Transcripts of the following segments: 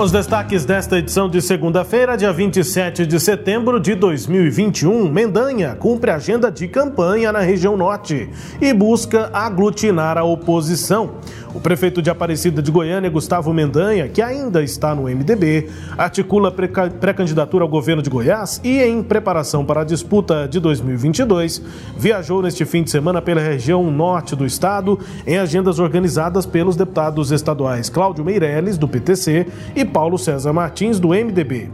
Os destaques desta edição de segunda-feira, dia 27 de setembro de 2021. Mendanha cumpre agenda de campanha na região norte e busca aglutinar a oposição. O prefeito de Aparecida de Goiânia, Gustavo Mendanha, que ainda está no MDB, articula pré-candidatura ao governo de Goiás e, em preparação para a disputa de 2022, viajou neste fim de semana pela região norte do estado em agendas organizadas pelos deputados estaduais Cláudio Meirelles, do PTC, e Paulo César Martins, do MDB.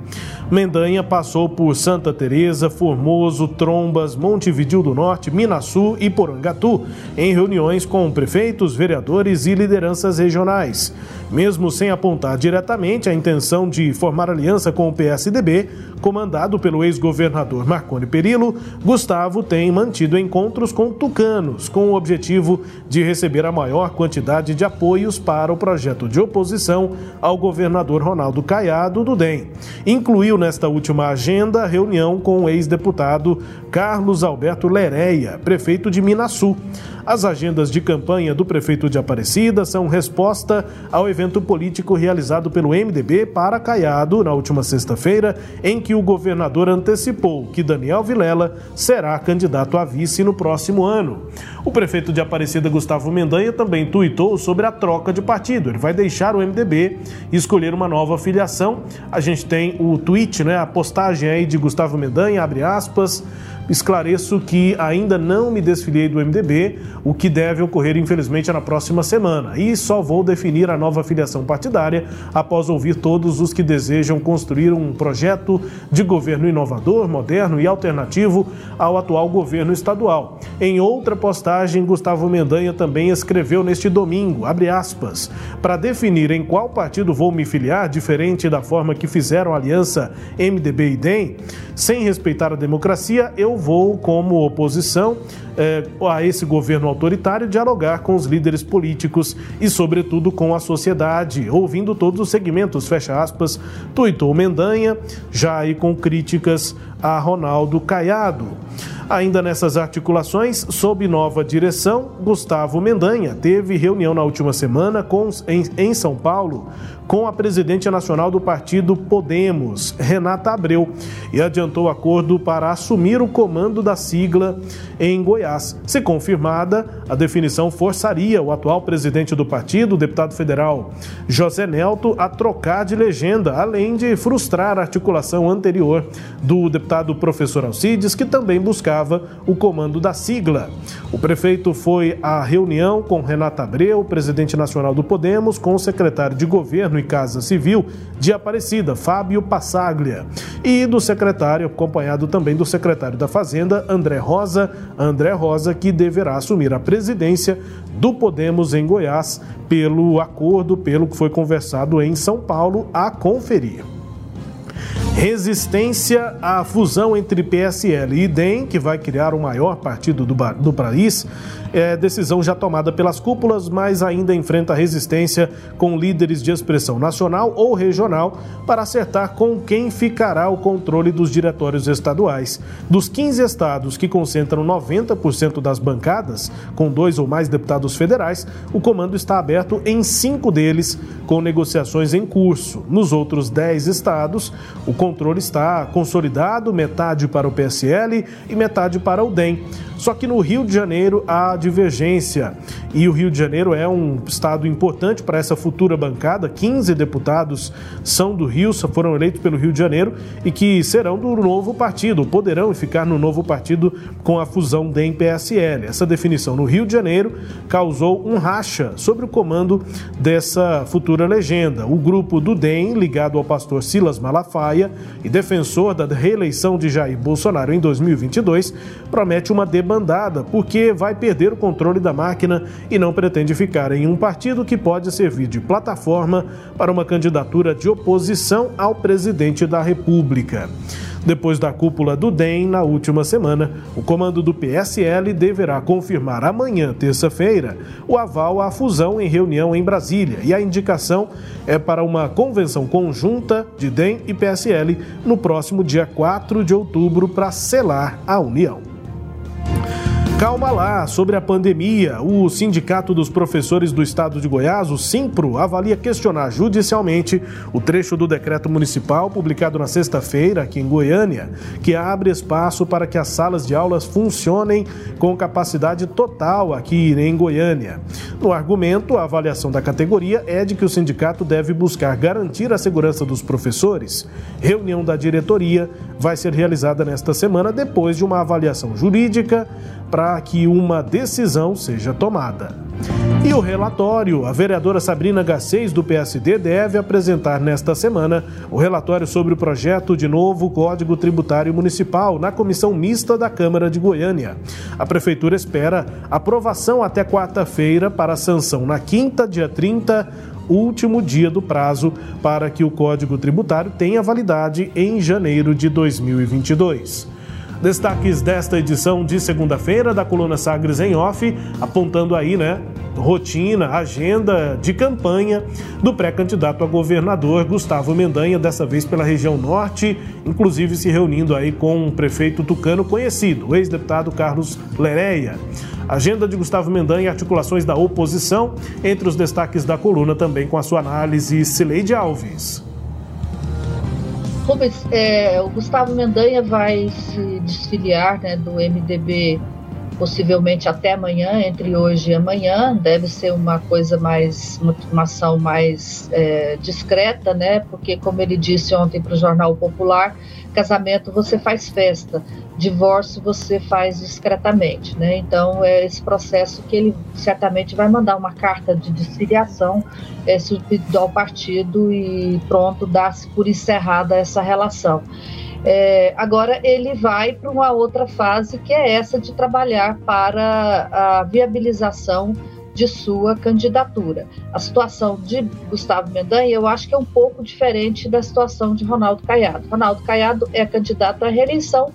Mendanha passou por Santa Teresa, Formoso, Trombas, Montevidil do Norte, Minasul e Porangatu, em reuniões com prefeitos, vereadores e lideranças regionais. Mesmo sem apontar diretamente a intenção de formar aliança com o PSDB, comandado pelo ex-governador Marconi Perillo, Gustavo tem mantido encontros com tucanos, com o objetivo de receber a maior quantidade de apoios para o projeto de oposição ao governador Ronaldo Caiado do DEM. Incluiu nesta última agenda reunião com o ex-deputado Carlos Alberto Lereia, prefeito de Minasul. As agendas de campanha do prefeito de Aparecida são resposta ao evento político realizado pelo MDB para Caiado na última sexta-feira, em que o governador antecipou que Daniel Vilela será candidato a vice no próximo ano. O prefeito de Aparecida, Gustavo Mendanha, também tuitou sobre a troca de partido. Ele vai deixar o MDB e escolher uma nova filiação. A gente tem o tweet, né, a postagem aí de Gustavo Mendanha, abre aspas esclareço que ainda não me desfiliei do MDB, o que deve ocorrer, infelizmente, na próxima semana. E só vou definir a nova filiação partidária após ouvir todos os que desejam construir um projeto de governo inovador, moderno e alternativo ao atual governo estadual. Em outra postagem, Gustavo Mendanha também escreveu neste domingo, aspas, para definir em qual partido vou me filiar, diferente da forma que fizeram a aliança MDB e DEM, sem respeitar a democracia, eu vou, como oposição eh, a esse governo autoritário, dialogar com os líderes políticos e, sobretudo, com a sociedade, ouvindo todos os segmentos, fecha aspas, tuitou Mendanha, já aí com críticas a Ronaldo Caiado. Ainda nessas articulações, sob nova direção, Gustavo Mendanha teve reunião na última semana com, em, em São Paulo com a presidente nacional do partido Podemos, Renata Abreu, e adiantou acordo para assumir o comando da sigla em Goiás. Se confirmada, a definição forçaria o atual presidente do partido, o deputado federal José Nelto, a trocar de legenda, além de frustrar a articulação anterior do deputado professor Alcides, que também buscava o comando da sigla. O prefeito foi à reunião com Renata Abreu, presidente nacional do Podemos, com o secretário de governo e Casa Civil de Aparecida, Fábio Passaglia, e do secretário, acompanhado também do secretário da Fazenda, André Rosa, André Rosa, que deverá assumir a presidência do Podemos em Goiás pelo acordo, pelo que foi conversado em São Paulo, a conferir. Resistência à fusão entre PSL e DEM, que vai criar o maior partido do, do país, é decisão já tomada pelas cúpulas, mas ainda enfrenta resistência com líderes de expressão nacional ou regional para acertar com quem ficará o controle dos diretórios estaduais. Dos 15 estados que concentram 90% das bancadas, com dois ou mais deputados federais, o comando está aberto em cinco deles, com negociações em curso. Nos outros 10 estados, o controle está consolidado, metade para o PSL e metade para o DEM. Só que no Rio de Janeiro há divergência e o Rio de Janeiro é um estado importante para essa futura bancada. 15 deputados são do Rio, foram eleitos pelo Rio de Janeiro e que serão do novo partido, poderão ficar no novo partido com a fusão DEM-PSL. Essa definição no Rio de Janeiro causou um racha sobre o comando dessa futura legenda. O grupo do DEM, ligado ao pastor Silas Malafaia e defensor da reeleição de Jair Bolsonaro em 2022, promete uma debandada porque vai perder o controle da máquina e não pretende ficar em um partido que pode servir de plataforma para uma candidatura de oposição ao presidente da República. Depois da cúpula do DEM, na última semana, o comando do PSL deverá confirmar amanhã, terça-feira, o aval à fusão em reunião em Brasília. E a indicação é para uma convenção conjunta de DEM e PSL no próximo dia 4 de outubro para selar a união. Calma lá, sobre a pandemia, o Sindicato dos Professores do Estado de Goiás, o SIMPRO, avalia questionar judicialmente o trecho do decreto municipal publicado na sexta-feira aqui em Goiânia, que abre espaço para que as salas de aulas funcionem com capacidade total aqui em Goiânia. No argumento, a avaliação da categoria é de que o sindicato deve buscar garantir a segurança dos professores. Reunião da diretoria vai ser realizada nesta semana depois de uma avaliação jurídica para que uma decisão seja tomada. E o relatório, a vereadora Sabrina Garcês, do PSD, deve apresentar nesta semana o relatório sobre o projeto de novo Código Tributário Municipal na comissão mista da Câmara de Goiânia. A Prefeitura espera aprovação até quarta-feira para sanção na quinta, dia 30, último dia do prazo para que o Código Tributário tenha validade em janeiro de 2022. Destaques desta edição de segunda-feira da coluna Sagres em Off, apontando aí, né, rotina, agenda de campanha do pré-candidato a governador Gustavo Mendanha, dessa vez pela região norte, inclusive se reunindo aí com um prefeito tucano conhecido, o ex-deputado Carlos Lereia. Agenda de Gustavo Mendanha articulações da oposição, entre os destaques da coluna também com a sua análise, Cileide Alves. Rubens, é, o Gustavo Mendanha vai se desfiliar né, do MDB possivelmente até amanhã, entre hoje e amanhã. Deve ser uma coisa mais, uma ação mais é, discreta, né? Porque, como ele disse ontem para o Jornal Popular, casamento você faz festa, divórcio você faz discretamente, né? Então é esse processo que ele certamente vai mandar uma carta de desfiliação é, ao partido e pronto, dá-se por encerrada essa relação. É, agora ele vai para uma outra fase que é essa de trabalhar para a viabilização de sua candidatura. A situação de Gustavo Mendanha, eu acho que é um pouco diferente da situação de Ronaldo Caiado. Ronaldo Caiado é candidato à reeleição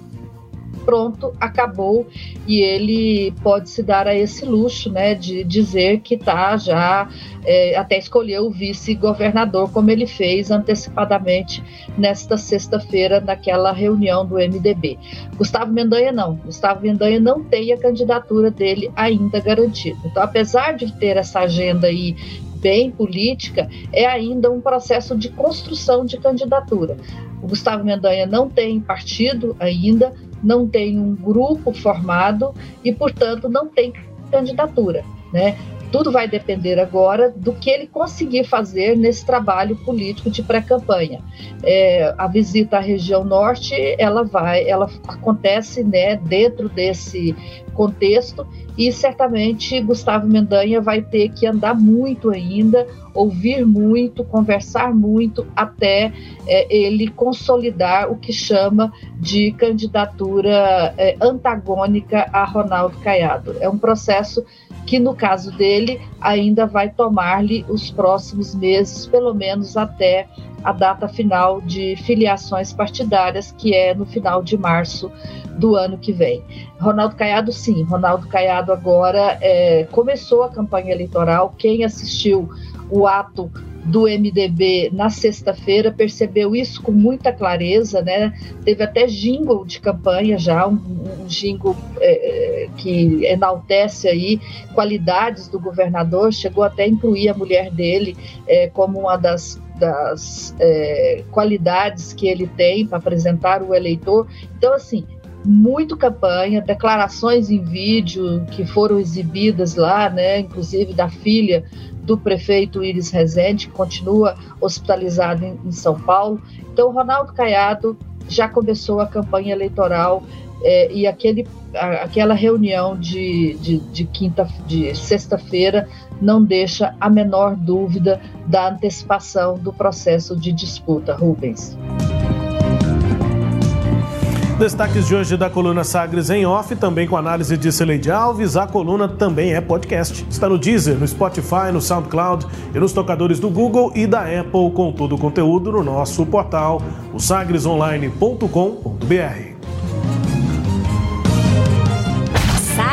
pronto, acabou, e ele pode se dar a esse luxo, né, de dizer que está já, é, até escolheu o vice-governador, como ele fez antecipadamente nesta sexta-feira, naquela reunião do MDB. Gustavo Mendanha não, Gustavo Mendanha não tem a candidatura dele ainda garantida. Então, apesar de ter essa agenda aí bem política, é ainda um processo de construção de candidatura. O Gustavo Mendanha não tem partido ainda, não tem um grupo formado e, portanto, não tem candidatura. Né? Tudo vai depender agora do que ele conseguir fazer nesse trabalho político de pré-campanha. É, a visita à região norte, ela vai, ela acontece, né, dentro desse contexto e certamente Gustavo Mendanha vai ter que andar muito ainda, ouvir muito, conversar muito até é, ele consolidar o que chama de candidatura é, antagônica a Ronaldo Caiado. É um processo que no caso dele ainda vai tomar-lhe os próximos meses, pelo menos até a data final de filiações partidárias, que é no final de março do ano que vem. Ronaldo Caiado, sim, Ronaldo Caiado agora é, começou a campanha eleitoral. Quem assistiu o ato do MDB na sexta-feira percebeu isso com muita clareza, né? Teve até jingle de campanha já, um, um jingle é, que enaltece aí qualidades do governador, chegou até a incluir a mulher dele é, como uma das das é, qualidades que ele tem para apresentar o eleitor. Então, assim, muito campanha, declarações em vídeo que foram exibidas lá, né, inclusive da filha do prefeito Iris Rezende, que continua hospitalizado em, em São Paulo. Então, Ronaldo Caiado já começou a campanha eleitoral é, e aquele, a, aquela reunião de, de, de quinta, de sexta-feira não deixa a menor dúvida da antecipação do processo de disputa, Rubens. Destaques de hoje da coluna Sagres em Off, também com análise de Celeide Alves. A coluna também é podcast. Está no Deezer, no Spotify, no SoundCloud e nos tocadores do Google e da Apple, com todo o conteúdo no nosso portal, o sagresonline.com.br.